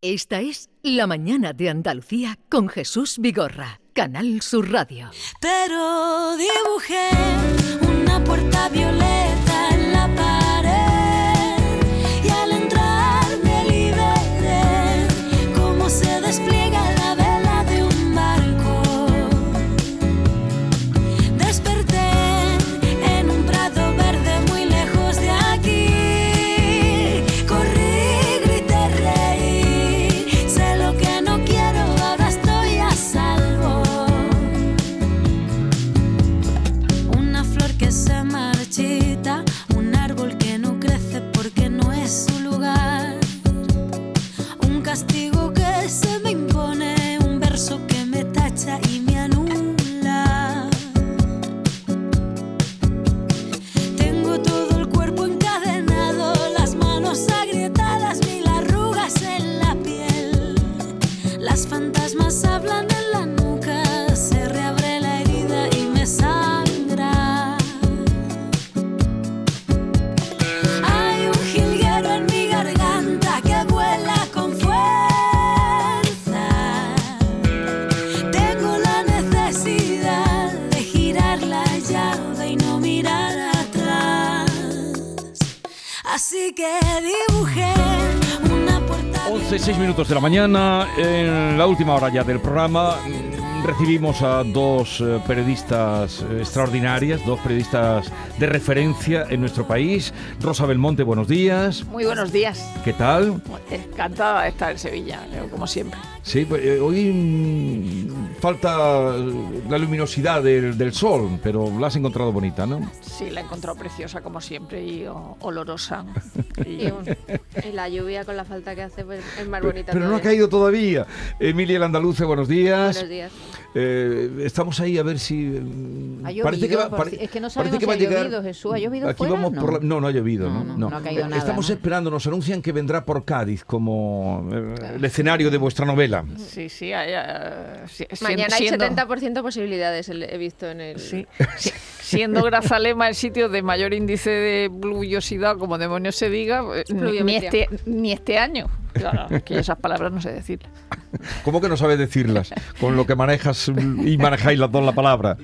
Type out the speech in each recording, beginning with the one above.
Esta es La Mañana de Andalucía con Jesús Vigorra, Canal Sur Radio. Pero dibujé una puerta violeta Así que dibujé una puerta. 11, 6 minutos de la mañana, en la última hora ya del programa, mm, recibimos a dos eh, periodistas eh, extraordinarias, dos periodistas de referencia en nuestro país. Rosa Belmonte, buenos días. Muy buenos días. ¿Qué tal? Encantada de estar en Sevilla, como siempre. Sí, pues, eh, hoy mm, falta la luminosidad del, del sol, pero la has encontrado bonita, ¿no? Sí, la he encontrado preciosa como siempre y o- olorosa. Y- la lluvia con la falta que hace pues, es más bonita. Pero no ha caído todavía. Emilia el Andaluce, buenos días. Buenos días. Eh, estamos ahí a ver si. mm, Ha llovido, parece que va, por pare- es que no parece sabemos que si va a ha llegar- llovido, Jesús. ¿Ha llovido Aquí fuera? vamos No. por la- no, no ha llovido. No, No, no, no ha caído Eh, nada, Estamos ¿no? esperando, nos anuncian que vendrá por Cádiz como eh, el escenario de vuestra novela. sí, sí, hay, eh, si- sien- Mañana hay siendo, 70% posibilidades, el- he visto en el... sí, sí, siendo Grazalema el sitio de mayor índice de pluviosidad, como demonios se diga, eh, ni, este, ni este año. Claro, que esas palabras no sé decir. ¿Cómo que no sabes decirlas? Con lo que manejas y manejáis las dos la palabra.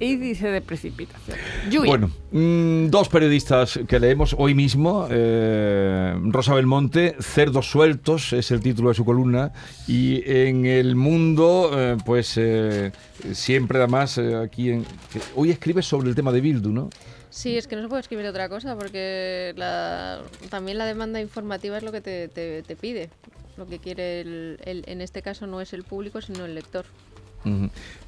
Índice de precipitación. Lluvia. Bueno, mm, dos periodistas que leemos hoy mismo. eh, Rosa Belmonte, Cerdos Sueltos es el título de su columna. Y en el mundo, eh, pues eh, siempre además eh, aquí en... que hoy escribes sobre el tema de Bildu, ¿no? Sí, es que no se puede escribir otra cosa porque la- también la demanda informativa es lo que te, te- te pide. Lo que quiere, el, el- en este caso, no es el público, sino el lector.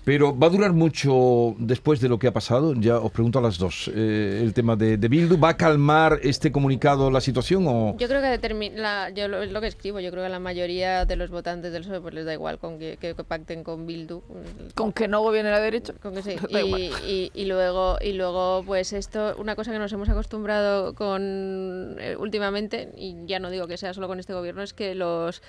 Pero va a durar mucho después de lo que ha pasado. Ya os pregunto a las dos. eh, el tema de, de Bildu, ¿va a calmar este comunicado la situación o...? Yo creo que la- yo lo, es lo que escribo, yo creo que a la mayoría de los votantes del PSOE pues les da igual con que, que- que pacten con Bildu. Con que no gobierne la derecha. Con que sí. Y luego, y luego, pues esto, una cosa que nos hemos acostumbrado con eh, últimamente, y ya no digo que sea solo con este gobierno, es que los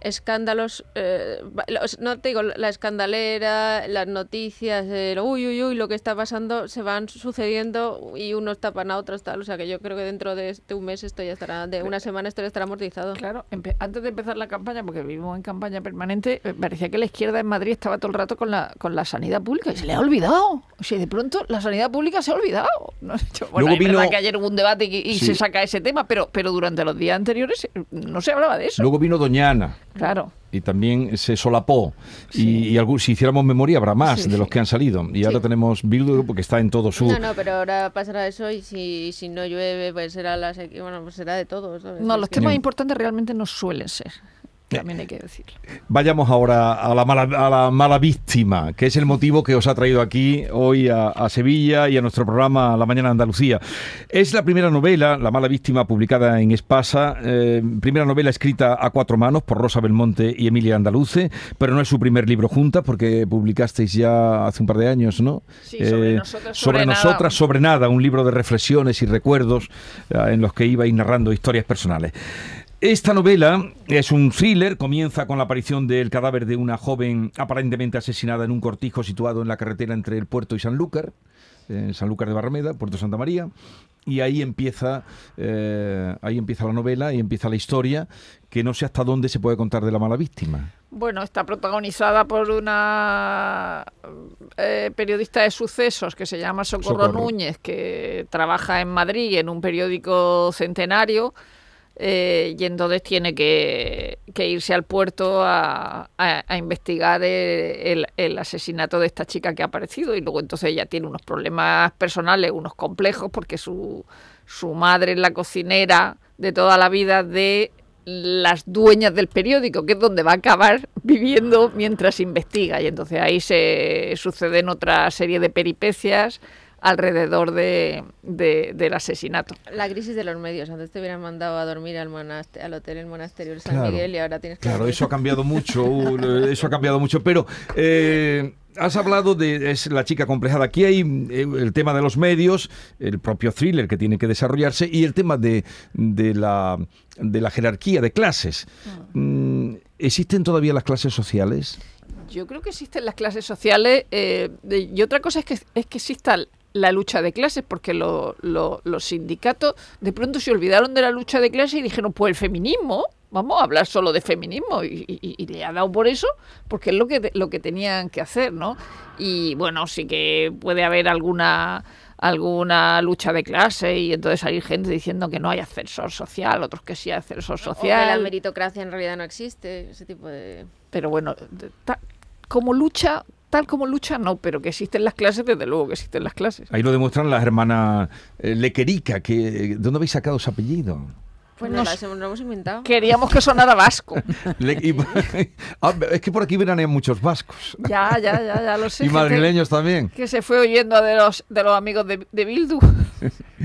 escándalos, eh, los- no te digo la escandalera, las noticias, el uy, uy, uy, lo que está pasando, se van sucediendo y unos tapan a otros tal. O sea que yo creo que dentro de este un mes esto ya estará, de una semana esto ya estará amortizado. Claro, antes de empezar la campaña, porque vivimos en campaña permanente, eh, parecía que la izquierda en Madrid estaba todo el rato con la, con la sanidad pública y se le ha olvidado. O sea, de pronto la sanidad pública se ha olvidado. No, yo- bueno, Luego es verdad vino- que ayer hubo un debate y, y Sí. se saca ese tema, pero, pero durante los días anteriores eh, no se hablaba de eso. Luego vino Doñana. Claro. y también se solapó. Sí. Y, y algún- si hiciéramos memoria habrá más Sí, de los sí. que han salido. Y ahora tenemos Bildu porque está en todo su... No, no, pero ahora pasará eso y si, si no llueve, pues será la sequía, bueno, pues será de todo. ¿sabes? No, los temas Sí. importantes realmente no suelen ser. También hay que decirlo. Vayamos ahora a la, mala, a la mala víctima, que es el motivo que os ha traído aquí hoy a, a Sevilla y a nuestro programa La Mañana Andalucía. Es la primera novela, La mala víctima, publicada en Espasa, eh, primera novela escrita a cuatro manos por Rosa Belmonte y Emilia Andaluce, pero no es su primer libro juntas porque publicasteis ya hace un par de años, ¿no? Sí, sobre nosotras, sobre sobre nada. nosotras, sobre nada, un libro de reflexiones y recuerdos eh, en los que ibais narrando historias personales. Esta novela es un thriller, comienza con la aparición del cadáver de una joven aparentemente asesinada en un cortijo situado en la carretera entre el puerto y Sanlúcar, en Sanlúcar de Barrameda, Puerto Santa María, y ahí empieza, eh, ahí empieza la novela y empieza la historia, que no sé hasta dónde se puede contar de la mala víctima. Bueno, está protagonizada por una eh, periodista de sucesos que se llama Socorro, Socorro. Núñez, que trabaja en Madrid en un periódico centenario. Eh, y entonces tiene que, irse al puerto a, investigar el, el asesinato de esta chica que ha aparecido y luego entonces ella tiene unos problemas personales, unos complejos, porque su, su madre es la cocinera de toda la vida de las dueñas del periódico, que es donde va a acabar viviendo mientras investiga. Y entonces ahí se suceden otra serie de peripecias alrededor de, de- del asesinato. La crisis de los medios. Antes te hubieran mandado a dormir al, monaste- al hotel el monasterio de San Claro. Miguel y ahora tienes que... Claro, eso ha cambiado mucho, uh, eso ha cambiado mucho, pero eh, has hablado de es la chica complejada. Aquí hay eh, el tema de los medios, el propio thriller que tiene que desarrollarse y el tema de, de la, de la jerarquía de clases. Mm, ¿Existen todavía las clases sociales? Yo creo que existen las clases sociales eh, y otra cosa es que, es que exista la lucha de clases, porque lo- lo- los sindicatos de pronto se olvidaron de la lucha de clases y dijeron, pues el feminismo, vamos a hablar solo de feminismo y, y- y le ha dado por eso, porque es lo que, lo que tenían que hacer, ¿no? Y bueno, sí que puede haber alguna alguna lucha de clase y entonces salir gente diciendo que no hay ascensor social, otros que sí hay ascensor O que la social. meritocracia en realidad no existe, ese tipo de... Pero bueno, ta- como lucha, tal como lucha, no, pero que existen las clases, desde luego que existen las clases. Ahí lo demuestran las hermanas eh, Lequerica, que, ¿de dónde habéis sacado ese apellido? Pues No no, sé. las hemos, lo hemos inventado. Queríamos que sonara vasco. Le- y- Ah, es que por aquí veranean muchos vascos. Ya, ya, ya, ya lo sé. Y madrileños también. Que se fue oyendo de los, de los amigos de, de Bildu.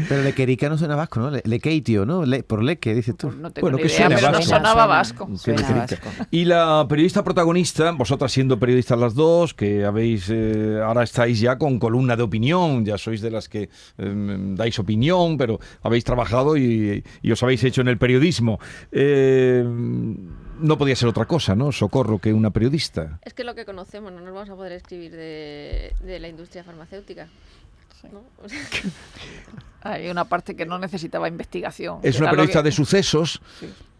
Pero Lequerica no suena vasco, ¿no? Le- Lequeitio, ¿no? Le- por Leque, dices tú. No tengo Bueno, ni que idea, suene pero no sonaba Suena, vasco. Suena. Y la periodista protagonista, vosotras siendo periodistas las dos, que habéis eh, ahora estáis ya con columna de opinión, ya sois de las que eh, dais opinión, pero habéis trabajado y, y os habéis hecho en el periodismo. Eh, no podía ser otra cosa, ¿no? Socorro que una periodista. Es que lo que conocemos, no nos vamos a poder escribir de, de la industria farmacéutica. ¿no? O sea, Hay una parte que no necesitaba investigación. Es una periodista que- de sucesos.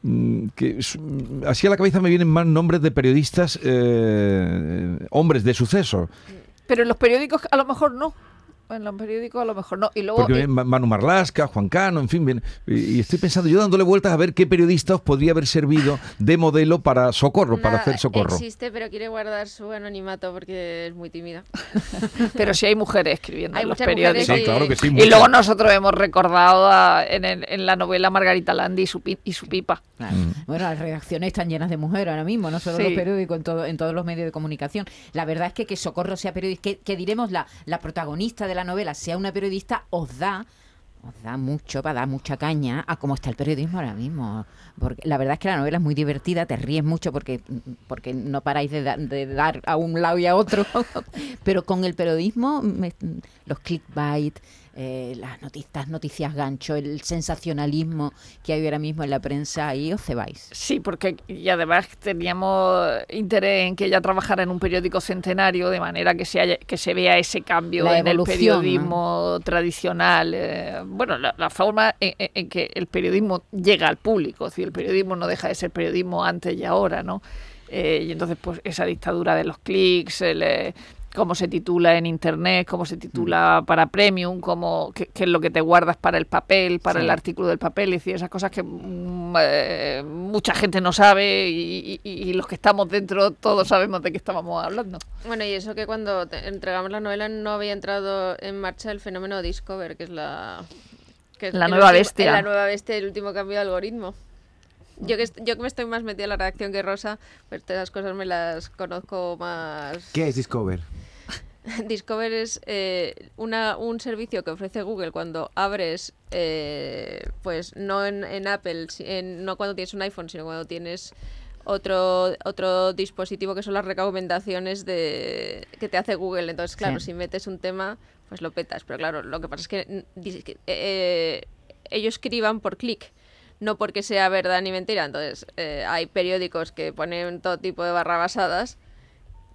mm, Que mm, así a la cabeza me vienen más nombres de periodistas, eh, hombres de sucesos. Pero en los periódicos a lo mejor no. En los periódicos a lo mejor no. Y luego... Porque eh, Manu Marlasca, Juan Cano, en fin, bien, y, y estoy pensando, yo dándole vueltas a ver qué periodista os podría haber servido de modelo para socorro, para una hacer socorro. Existe, pero quiere guardar su anonimato porque es muy tímida. pero sí hay mujeres escribiendo Hay en los muchas mujeres periódicos. Sí, claro que sí. Y luego nosotros hemos recordado a- en, el- en la novela Margarita Landi y su, pi- y su pipa. Claro. Mm. Bueno, las redacciones están llenas de mujeres ahora mismo, no solo Sí. los periódicos, en, todo, en todos los medios de comunicación. La verdad es que que Socorro sea periodista, que, que diremos la, la protagonista de la novela sea una periodista, os da os da mucho para dar mucha caña a cómo está el periodismo ahora mismo. Porque la verdad es que la novela es muy divertida, te ríes mucho porque, porque no paráis de, da- de dar a un lado y a otro. Pero con el periodismo, los clickbait, eh, las noticias, noticias gancho, el sensacionalismo que hay ahora mismo en la prensa, ahí os cebáis. Sí, porque y además teníamos interés en que ella trabajara en un periódico centenario, de manera que se, haya- que se vea ese cambio La en el periodismo tradicional. eh, bueno, la, la forma en, que el periodismo llega al público, es decir, el periodismo no deja de ser periodismo antes y ahora, ¿no? Eh, y entonces, pues esa dictadura de los clics, el, cómo se titula en internet, cómo se Mm. titula para premium, cómo, qué, qué es lo que te guardas para el papel, para Sí. el artículo del papel, es decir, esas cosas que mm, eh, mucha gente no sabe y, y- y los que estamos dentro todos sabemos de qué estábamos hablando. Bueno, y eso que cuando te- entregamos la novela no había entrado en marcha el fenómeno Discover, que es la... que es La nueva último- bestia. La nueva bestia, el último cambio de algoritmo. Yo que, yo que me estoy más metida en la redacción que Rosa, pues todas esas cosas me las conozco más... ¿Qué es Discover? Discover es eh, una, un servicio que ofrece Google cuando abres, eh, pues no en, en Apple, en- no cuando tienes un iPhone, sino cuando tienes otro, otro dispositivo que son las recomendaciones de, que te hace Google. Entonces, claro, Sí. si metes un tema, pues lo petas. Pero claro, lo que pasa es que, que, eh, ellos criban por clic. No porque sea verdad ni mentira. Entonces, eh, hay periódicos que ponen todo tipo de barrabasadas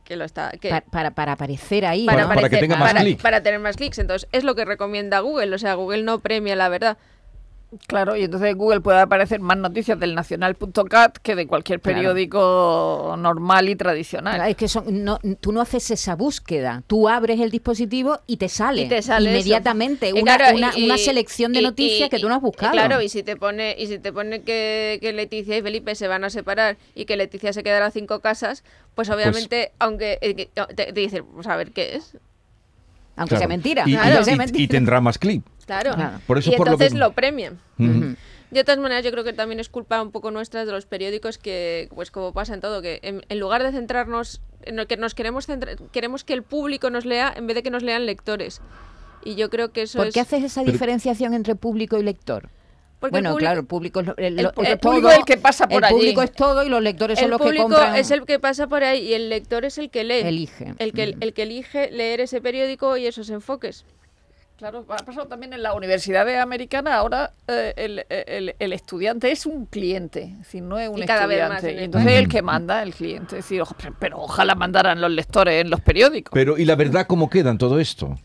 que lo está... Que, Pa- para, para aparecer ahí. para, ¿no? Para que aparecer- tenga más para- clic. para tener más clics. Entonces, es lo que recomienda Google. O sea, Google no premia la verdad. Claro, y entonces Google puede aparecer más noticias del nacional.cat que de cualquier Claro. periódico normal y tradicional. Claro, Es que son, no, tú no haces esa búsqueda. Tú abres el dispositivo y te sale, Y te sale inmediatamente una, claro, una, y- una y- selección de y- noticias que tú no has buscado. claro, y si te pone, y si te pone que, que Leticia y Felipe se van a separar y que Leticia se quedará cinco casas, pues obviamente, aunque eh, te, te dicen, pues a ver qué es. Aunque Claro. sea mentira. Y, y- aunque sea y- mentira. y tendrá más clic. Claro. Claro. Por eso y por lo entonces que- lo premian. De todas maneras, yo creo que también es culpa un poco nuestra de los periódicos que, pues como pasa en todo, que en, en lugar de centrarnos en lo que nos queremos centrar, queremos que el público nos lea en vez de que nos lean lectores. Y yo creo que eso ¿Por es... qué haces esa Pero- diferenciación entre público y lector? Porque el bueno, público- claro, el público es, lo- el- el- el es público todo, es el que pasa por el allí. público es todo y los lectores son el los público que compran. es el que pasa por ahí y el lector es el que lee. Elige. El que, el que elige leer ese periódico y esos enfoques. Claro, ha pasado también en las universidades americanas. Ahora eh, el, el- el estudiante es un cliente, es decir, no es un Y cada vez más estudiante. en Y el entonces país. el que manda, el cliente. Es decir, ojo, pero, pero ojalá mandaran los lectores en los periódicos. Pero, ¿y la verdad cómo queda en todo esto?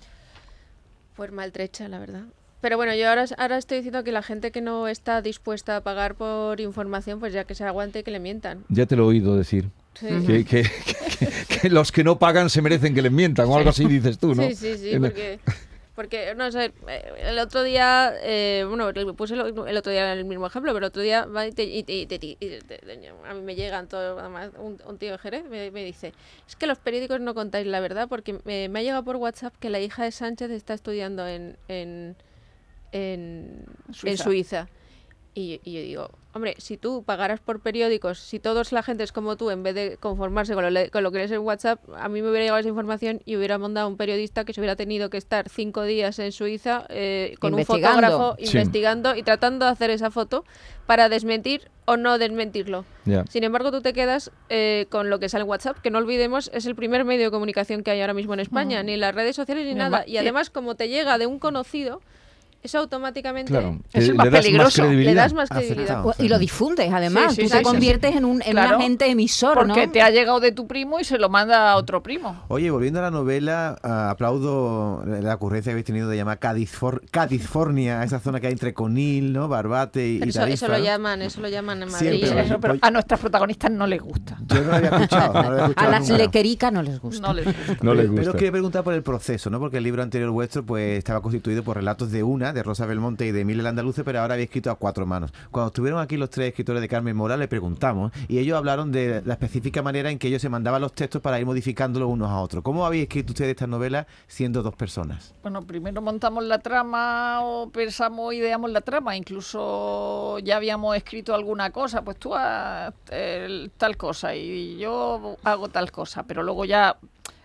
Pues maltrecha, la verdad. Pero bueno, yo ahora, ahora estoy diciendo que la gente que no está dispuesta a pagar por información, pues ya que se aguante y que le mientan. Ya te lo he oído decir. Sí. Que, que- que- que los que no pagan se merecen que les mientan o algo así dices tú, ¿no? Sí, sí, sí, porque, porque no sé, eh, el otro día, eh, bueno, puse el otro día el mismo ejemplo, pero el otro día va y te- y te- y te- y a mí me llegan todo, además, un, un tío de Jerez me, me dice, es que los periódicos no contáis la verdad porque me, me ha llegado por WhatsApp que la hija de Sánchez está estudiando en, en, en, en Suiza. Y, y yo digo, hombre, si tú pagaras por periódicos, si todos la gente es como tú, en vez de conformarse con lo, le- con lo que lees en WhatsApp, a mí me hubiera llegado esa información y hubiera mandado un periodista que se hubiera tenido que estar cinco días en Suiza eh, con un fotógrafo Sí. investigando y tratando de hacer esa foto para desmentir o no desmentirlo. Sin embargo, tú te quedas eh, con lo que sale en WhatsApp, que no olvidemos es el primer medio de comunicación que hay ahora mismo en España, ni las redes sociales ni nada. Y además, como te llega de un conocido, eso automáticamente Claro, Es más le das más peligroso. Le das más credibilidad. Aceptado. Y lo difundes, además. Sí, Tú sí, te sí, sí. conviertes en un, en Claro, un agente emisor, Porque ¿no? te ha llegado de tu primo y se lo manda a otro primo. Oye, volviendo a la novela, aplaudo la ocurrencia que habéis tenido de llamar Cadizfor- California, esa zona que hay entre Conil, ¿no? Barbate y, eso, Tarifa, eso lo llaman, eso lo llaman en Madrid. Eso, pero Oye. a nuestras protagonistas no les gusta. Yo no lo había escuchado. no lo había A escuchado las nunca. lequericas no les gusta. No les gusta. No les Pero-. Pero quería preguntar por el proceso, ¿no? Porque el libro anterior vuestro pues estaba constituido por relatos de una, de Rosa Belmonte y de Emilia Andaluce, pero ahora había escrito a cuatro manos. Cuando estuvieron aquí los tres escritores de Carmen Mora, le preguntamos y ellos hablaron de la específica manera en que ellos se mandaban los textos para ir modificándolos unos a otros. ¿Cómo habéis escrito ustedes esta novela siendo dos personas? Bueno, primero montamos la trama o pensamos, ideamos la trama, incluso ya habíamos escrito alguna cosa, pues tú haz el- tal cosa y yo hago tal cosa, pero luego ya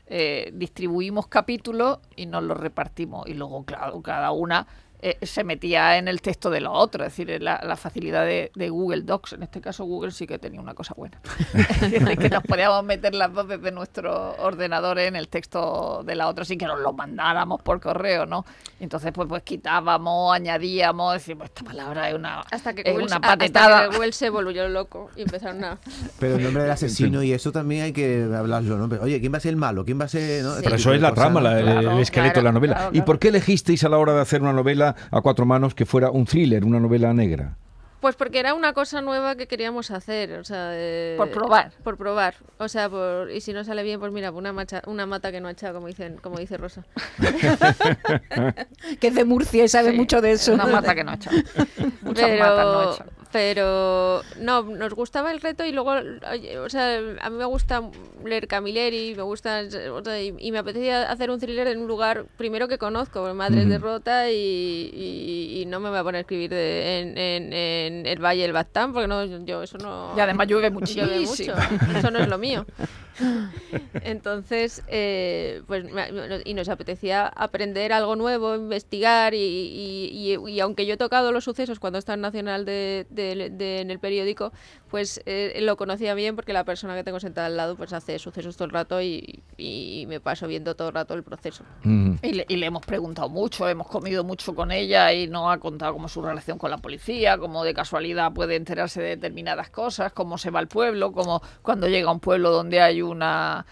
eh, distribuimos capítulos y nos los repartimos y luego, claro, cada una eh, se metía en el texto de la otra, es decir, la, la facilidad de, de Google Docs. En este caso, Google sí que tenía una cosa buena. Es decir, que nos podíamos meter las dos desde nuestro ordenador en el texto de la otra sin que nos lo mandáramos por correo, ¿no? Y entonces, pues, pues quitábamos, añadíamos, decimos, esta palabra es una, Hasta que, es Google, una se- hasta patetada. que Google se volvió loco y empezaron a... Pero el nombre del asesino y eso también hay que hablarlo, ¿no? Pero, oye, ¿quién va a ser el malo? ¿Quién va a ser...? ¿no? Sí. Este Pero eso es la trama, ¿no? la- el- Claro, el esqueleto de la novela. claro, ¿Y por qué elegisteis a la hora de hacer una novela a cuatro manos que fuera un thriller, una novela negra? Pues porque era una cosa nueva que queríamos hacer, o sea... eh, Por probar. Por probar, o sea, por, y si no sale bien, pues mira, una, macha, una mata que no ha echado, como, dicen, como dice Rosa. Que es de Murcia y sabe Sí, mucho de eso. Una mata que no ha echado. Muchas pero, matas no ha echado. Pero no, nos gustaba el reto y luego, o sea, a mí me gusta leer Camilleri, me gusta, o sea, y, y me apetecía hacer un thriller en un lugar primero que conozco, Madres Ujú. de Rota y, y- y no me voy a poner a escribir de- en, en- en el Valle del Bastán porque no, yo eso no... Y además llueve llueve muchísimo. mucho, eso no es lo mío. Entonces, eh, pues, y nos apetecía aprender algo nuevo, investigar, y, y- y- y aunque yo he tocado los sucesos cuando está en Nacional de de- de- en el periódico, pues eh, lo conocía bien porque la persona que tengo sentada al lado pues hace sucesos todo el rato y, y me paso viendo todo el rato el proceso. Mm. Y le, y le hemos preguntado mucho, hemos comido mucho con ella y nos ha contado cómo su relación con la policía, cómo de casualidad puede enterarse de determinadas cosas, cómo se va al pueblo, cómo cuando llega a un pueblo donde hay una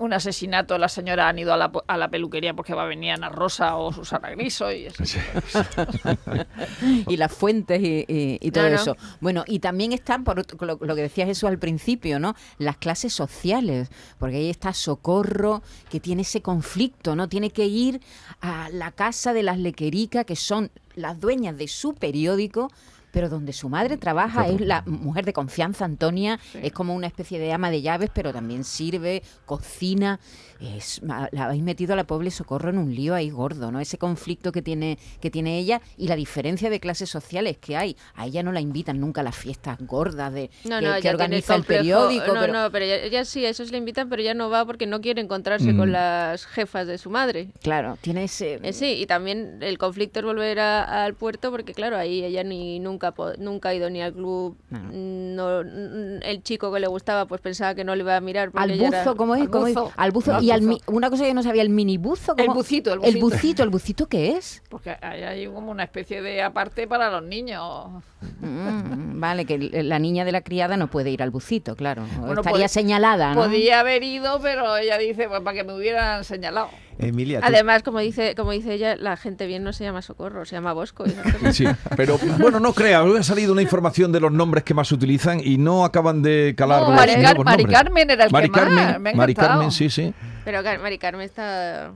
un asesinato, las señoras han ido a la, po- a la peluquería porque va a venir Ana Rosa o Susana Griso y eso. y las fuentes y, y- y todo No, no. eso. Bueno, y también están, por otro- lo, lo que decía Jesús al principio, ¿no? Las clases sociales, porque ahí está Socorro, que tiene ese conflicto, ¿no? Tiene que ir a la casa de las Lequerica, que son las dueñas de su periódico, pero donde su madre trabaja es la mujer de confianza, Antonia, es como una especie de ama de llaves, pero también sirve, cocina. Es, la habéis metido a la pobre Socorro en un lío ahí gordo, ¿no? Ese conflicto que tiene, que tiene ella y la diferencia de clases sociales que hay. A ella no la invitan nunca a las fiestas gordas de No, que, no, que organiza el periódico. No, pero- no, pero ella, ella sí, a esos le invitan, pero ella no va porque no quiere encontrarse Mm. con las jefas de su madre. Claro, tiene ese... Eh, sí, y también el conflicto es volver a- al puerto porque claro, ahí ella ni nunca nunca ha ido ni al club. No. No, n- el chico que le gustaba pues pensaba que no le iba a mirar Al era- buzo, ¿cómo es? al ¿Cómo es? buzo. Al buzo. Y al buzo. mi- una cosa que no sabía, el minibuzo. El bucito, el El bucito. ¿el bucito qué es? Porque hay, hay como una especie de aparte para los niños. Mm, vale, que la niña de la criada no puede ir al bucito, claro. Bueno, Estaría pod- señalada, ¿no? Podía haber ido, pero ella dice, pues para que me hubieran señalado. Emilia, tú- Además, como dice, como dice ella, la gente bien no se llama Socorro, se llama Bosco. y. Sí, pero bueno, no crea, hoy ha salido una información de los nombres que más se utilizan y no acaban de calar No, los Mari Car- Mari. Carmen era el que Mari más, Carmen, me ha Mari. Carmen, sí, sí. Pero Car- Mari Carmen está...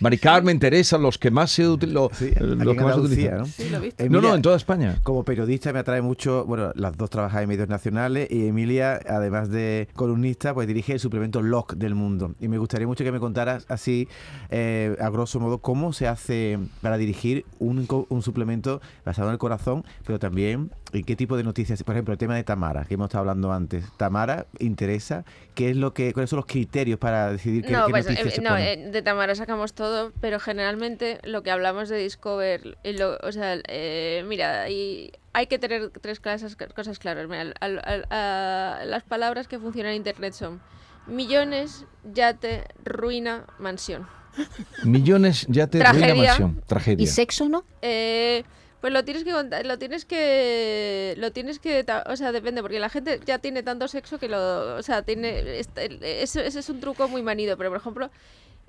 Mari Carmen, Teresa, los que más se, util- lo- Sí, eh, los que más utilizan. ¿no? Sí, visto. No, Emilia, no, en toda España. Como periodista me atrae mucho, bueno, las dos trabajan en medios nacionales y Emilia, además de columnista, pues dirige el suplemento LOC del mundo. Y me gustaría mucho que me contaras así, eh, a grosso modo, cómo se hace para dirigir un, un suplemento basado en el corazón, pero también en qué tipo de noticias. Por ejemplo, el tema de Tamara, que hemos estado hablando antes. Tamara interesa, ¿qué es lo que, cuáles son los criterios para decidir qué, no, qué pues, noticias eh, se no, ponen? eh, de Tamara sacamos todo, pero generalmente lo que hablamos de Discover, y lo- o sea, eh, mira, y hay que tener tres clases, cosas claras. Mira, al- al- a- las palabras que funcionan en Internet son millones, yate, ruina, mansión. Millones ya te ruina Tragedia. mansión. Tragedia. ¿Y sexo no? Eh, pues lo tienes que contar, lo tienes que, lo tienes que, o sea, depende, porque la gente ya tiene tanto sexo que lo, o sea, tiene, este- ese, ese es un truco muy manido, pero por ejemplo,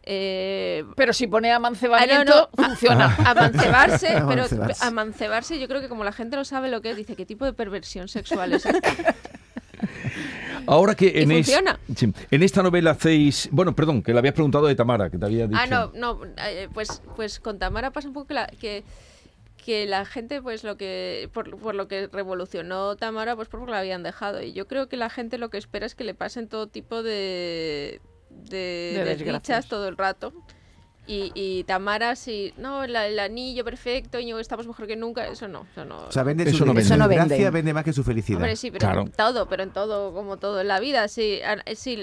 eh, Pero si pone amancebamiento, Ah, no, no. funciona. amancebarse, pero Amancebarse. yo creo que como la gente no sabe lo que es, dice, ¿qué tipo de perversión sexual es esta? Ahora que en, es- sí, en esta novela hacéis... Bueno, perdón, que le habías preguntado de Tamara, que te había dicho. Ah, no, no, eh, pues, pues con Tamara pasa un poco que la, que, que la gente, pues lo que, por, por lo que revolucionó Tamara, pues porque la habían dejado. Y yo creo que la gente lo que espera es que le pasen todo tipo de, de, De desdichas desgracias. todo el rato. Y, y Tamara, sí, no, la- el anillo perfecto, y estamos mejor que nunca, eso no, eso no. O sea, vende Eso su, no vende. Eso no vende. vende más que su felicidad. Hombre, sí, pero Claro. en todo, pero en todo, como todo en la vida, sí.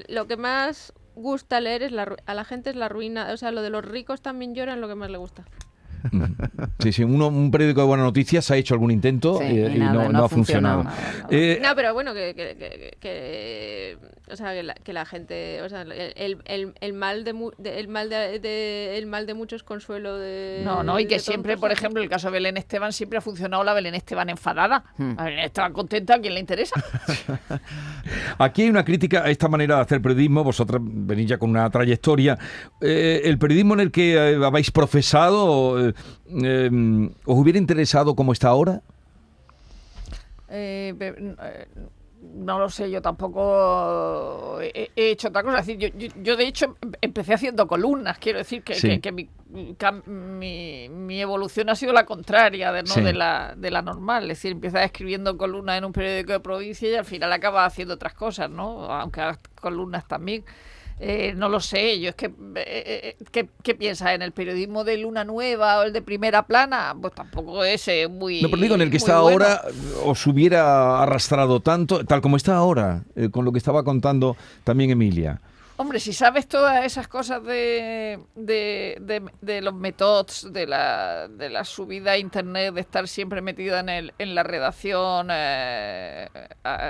Lo que más gusta leer es la, a la gente es la ruina, o sea, lo de los ricos también lloran, lo que más le gusta. Sí, sí, uno- un periódico de buenas noticias ha hecho algún intento Sí, eh, y y, nada, no, no no ha funcionado. funcionado. Eh, No, pero bueno, que, que, que- que- o sea, que la, que la gente, o sea, el, el, el- mal de, de- el mal de, de- el mal de muchos consuelo de No, no, y que siempre, por ejemplo, el caso de Belén Esteban siempre ha funcionado la Belén Esteban enfadada. Hmm. La Belén Esteban contenta, ¿a quién le interesa? Aquí hay una crítica a esta manera de hacer periodismo. Vosotras venís ya con una trayectoria. Eh, el periodismo en el que eh, habéis profesado, eh, eh, ¿os hubiera interesado como está ahora? Eh, eh, no lo sé, yo tampoco he, he hecho otra cosa. Es decir, yo, yo- yo, de hecho em- empecé haciendo columnas, quiero decir que, Sí. que- que mi, mi, mi evolución ha sido la contraria de, ¿no? Sí. de, la, de la normal. Es decir, empiezas escribiendo columnas en un periódico de provincia y al final acabas haciendo otras cosas, ¿no? Aunque hagas columnas también. Eh, no lo sé, yo es que, eh, eh, ¿qué, qué piensas? ¿En el periodismo de Luna Nueva o el de Primera Plana? Pues tampoco es eh, muy No, pero digo, en el que está bueno. ahora, ¿os hubiera arrastrado tanto, tal como está ahora, eh, con lo que estaba contando también Emilia? Hombre, si sabes todas esas cosas de, de, de- los métodos, de la, de la subida a internet, de estar siempre metida en, el, en la redacción, eh,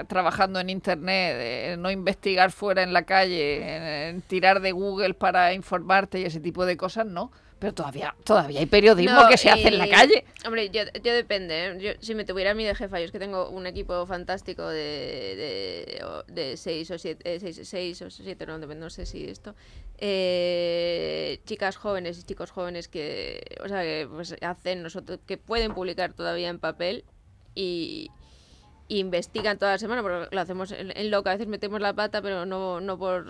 trabajando en internet, de no investigar fuera en la calle, tirar de Google para informarte y ese tipo de cosas, no. Pero todavía, todavía hay periodismo No, que se hace en la calle. Hombre, yo, yo depende. ¿eh? Yo, si me tuviera a mí de jefa, yo es que tengo un equipo fantástico de, de, de seis o siete, eh, seis, seis o siete, no, depende, no sé si esto. eh, chicas jóvenes y chicos jóvenes que, o sea, que pues, hacen nosotros, que pueden publicar todavía en papel y investigan toda la semana, porque lo hacemos en, en loca, a veces metemos la pata, pero no, no, por,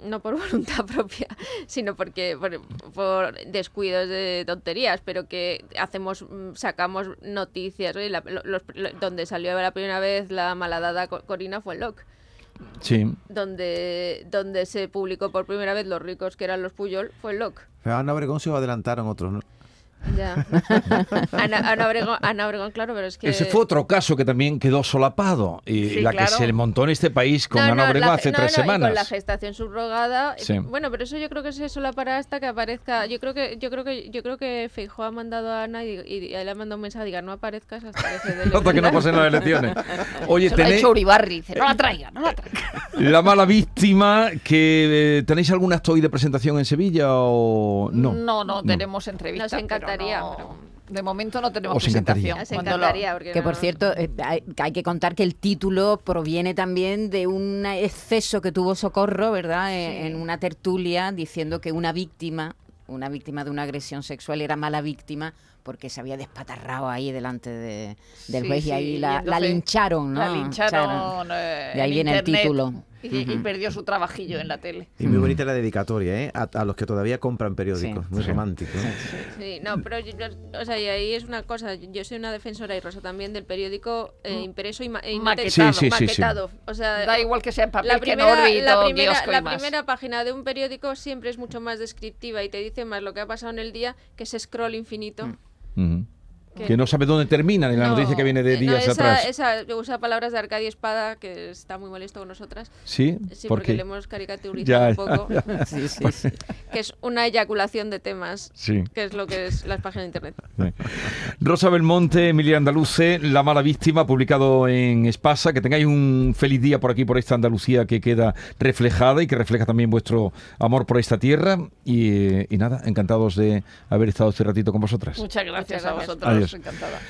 no por voluntad propia, sino porque por, por descuidos de tonterías, pero que hacemos, mm, sacamos noticias, la- lo- los- lo- donde salió la primera vez la malhadada Co- Corina fue en LOC, Sí. donde, donde se publicó por primera vez los ricos que eran los Puyol, fue en LOC. Pero a Ana Obregón se adelantaron otros, ¿no? Ya. Ana, Ana Obregón, Ana Obregón, claro, pero es que... Ese fue otro caso que también quedó solapado y Sí, la claro. que se montó en este país con No, Ana Obregón la- hace no, tres no, y semanas. con la gestación subrogada. Sí. Bueno, pero eso yo creo que es eso la para hasta que aparezca. Yo creo que yo creo que yo creo que Feijóo ha mandado a Ana y, y- y le ha mandado un mensaje diga no aparezcas hasta que se dé el Hasta que no embarazo". pasen las elecciones. Oye, Se lo ha tenéis hecho Uribarri, dice, no la traiga, no la traiga. la mala víctima, que eh, ¿tenéis algún acto hoy de presentación en Sevilla o no? No, no, tenemos entrevistas. Nos encantaría, no- pero- De momento no tenemos Os presentación. Lo- encantaría, porque Que por no- cierto, eh, hay, que hay que contar que el título proviene también de un exceso que tuvo Socorro, ¿verdad? Eh, En una tertulia diciendo que una víctima, una víctima de una agresión sexual era mala víctima porque se había despatarrado ahí delante de- del Sí, juez y sí, ahí y la, la entonces lincharon, ¿no? La lincharon. Echaron. eh, De ahí en viene el internet título. Y, y perdió su trabajillo en la tele. Y muy bonita la dedicatoria, ¿eh? A, a los que todavía compran periódicos. Sí. muy Sí. romántico. ¿eh? Sí, no, pero yo- yo- o sea, y ahí es una cosa, yo soy una defensora y Rosa también del periódico eh, impreso y, ma- y Maquetado. Sí, sí, sí, sí. maquetado. O sea, Da igual que sea en papel la que en primera, órbita la primera, la primera página de un periódico siempre es mucho más descriptiva y te dice más lo que ha pasado en el día que ese scroll infinito. Ujú. Que- Que no sabe dónde termina ni la No, noticia que viene de eh, no, días esa, atrás. Esa usa palabras de Arcadia Espada, que está muy molesto con nosotras. Sí, Sí, ¿por porque qué? le hemos caricaturizado Ya, un poco. ya, Sí, sí, sí. Que es una eyaculación de temas, Sí. que es lo que es las páginas de internet. Rosa Belmonte, Emilia Andaluce, La mala víctima, publicado en Espasa. Que tengáis un feliz día por aquí, por esta Andalucía que queda reflejada y que refleja también vuestro amor por esta tierra. Y, y nada, encantados de haber estado este ratito con vosotras. Muchas gracias Muchas a gracias. vosotros. Adiós. Encantada.